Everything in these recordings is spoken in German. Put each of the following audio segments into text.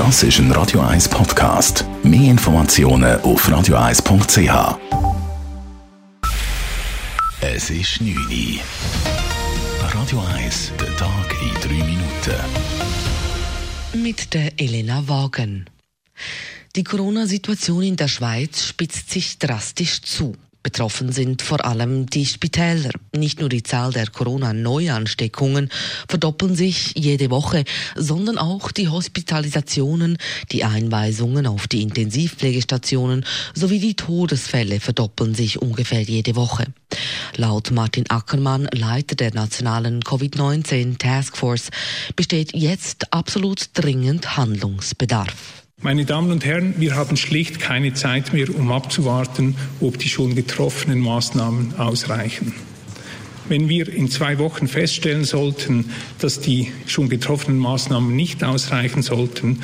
Das ist ein Radio 1 Podcast. Mehr Informationen auf radio1.ch. Es ist 9 Uhr. Radio 1, der Tag in 3 Minuten. Mit der Elena Wagen. Die Corona-Situation in der Schweiz spitzt sich drastisch zu. Betroffen sind vor allem die Spitäler. Nicht nur die Zahl der Corona-Neuansteckungen verdoppeln sich jede Woche, sondern auch die Hospitalisationen, die Einweisungen auf die Intensivpflegestationen sowie die Todesfälle verdoppeln sich ungefähr jede Woche. Laut Martin Ackermann, Leiter der nationalen Covid-19 Taskforce, besteht jetzt absolut dringend Handlungsbedarf. Meine Damen und Herren, wir haben schlicht keine Zeit mehr, um abzuwarten, ob die schon getroffenen Maßnahmen ausreichen. Wenn wir in zwei Wochen feststellen sollten, dass die schon getroffenen Maßnahmen nicht ausreichen sollten,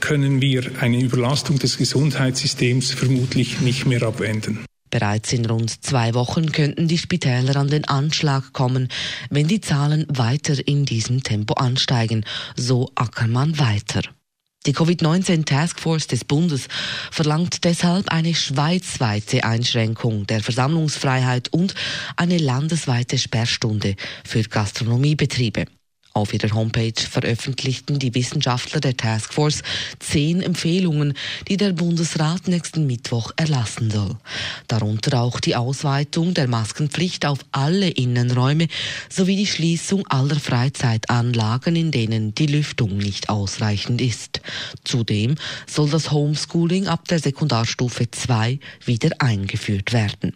können wir eine Überlastung des Gesundheitssystems vermutlich nicht mehr abwenden. Bereits in rund zwei Wochen könnten die Spitäler an den Anschlag kommen, wenn die Zahlen weiter in diesem Tempo ansteigen, so Ackermann weiter. Die Covid-19 Taskforce des Bundes verlangt deshalb eine schweizweite Einschränkung der Versammlungsfreiheit und eine landesweite Sperrstunde für Gastronomiebetriebe. Auf ihrer Homepage veröffentlichten die Wissenschaftler der Taskforce zehn Empfehlungen, die der Bundesrat nächsten Mittwoch erlassen soll. Darunter auch die Ausweitung der Maskenpflicht auf alle Innenräume sowie die Schließung aller Freizeitanlagen, in denen die Lüftung nicht ausreichend ist. Zudem soll das Homeschooling ab der Sekundarstufe 2 wieder eingeführt werden.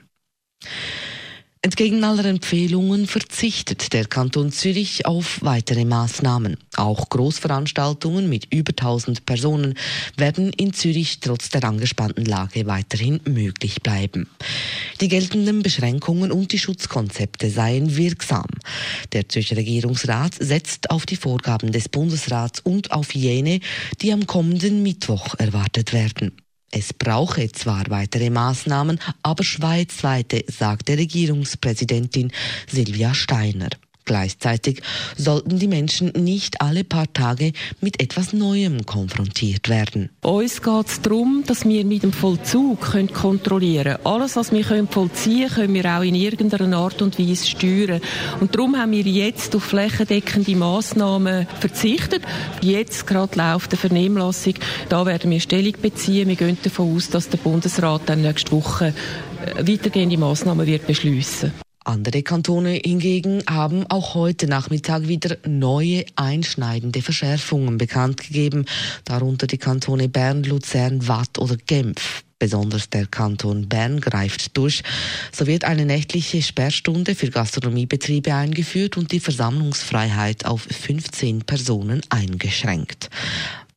Entgegen aller Empfehlungen verzichtet der Kanton Zürich auf weitere Maßnahmen. Auch Großveranstaltungen mit über 1000 Personen werden in Zürich trotz der angespannten Lage weiterhin möglich bleiben. Die geltenden Beschränkungen und die Schutzkonzepte seien wirksam. Der Zürcher Regierungsrat setzt auf die Vorgaben des Bundesrats und auf jene, die am kommenden Mittwoch erwartet werden. Es brauche zwar weitere Maßnahmen, aber schweizweite, sagte Regierungspräsidentin Silvia Steiner. Gleichzeitig sollten die Menschen nicht alle paar Tage mit etwas Neuem konfrontiert werden. Uns geht es darum, dass wir mit dem Vollzug kontrollieren können. Alles, was wir vollziehen können, können wir auch in irgendeiner Art und Weise steuern. Und darum haben wir jetzt auf flächendeckende Massnahmen verzichtet. Jetzt gerade läuft eine Vernehmlassung. Da werden wir Stellung beziehen. Wir gehen davon aus, dass der Bundesrat dann nächste Woche äh, weitergehende Massnahmen wird beschließen. Andere Kantone hingegen haben auch heute Nachmittag wieder neue einschneidende Verschärfungen bekannt gegeben, darunter die Kantone Bern, Luzern, Watt oder Genf. Besonders der Kanton Bern greift durch. So wird eine nächtliche Sperrstunde für Gastronomiebetriebe eingeführt und die Versammlungsfreiheit auf 15 Personen eingeschränkt.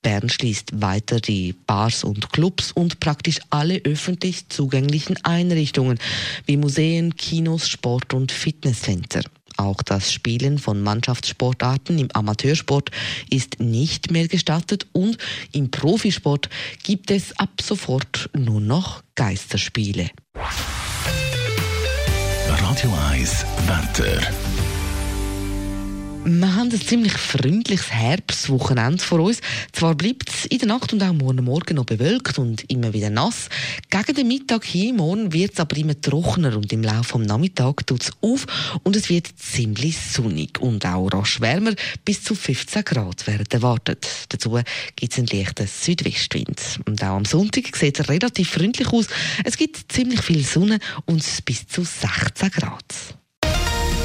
Bern schließt weiter die Bars und Clubs und praktisch alle öffentlich zugänglichen Einrichtungen wie Museen, Kinos, Sport- und Fitnesscenter. Auch das Spielen von Mannschaftssportarten im Amateursport ist nicht mehr gestattet und im Profisport gibt es ab sofort nur noch Geisterspiele. Radio 1 Wetter. Wir haben ein ziemlich freundliches Herbstwochenende vor uns. Zwar bleibt es in der Nacht und auch morgen Morgen noch bewölkt und immer wieder nass. Gegen den Mittag hin morgen wird es aber immer trockener und im Laufe des Nachmittags tut es auf und es wird ziemlich sonnig und auch rasch wärmer. Bis zu 15 Grad werden erwartet. Dazu gibt es einen leichten Südwestwind. Und auch am Sonntag sieht es relativ freundlich aus. Es gibt ziemlich viel Sonne und bis zu 16 Grad.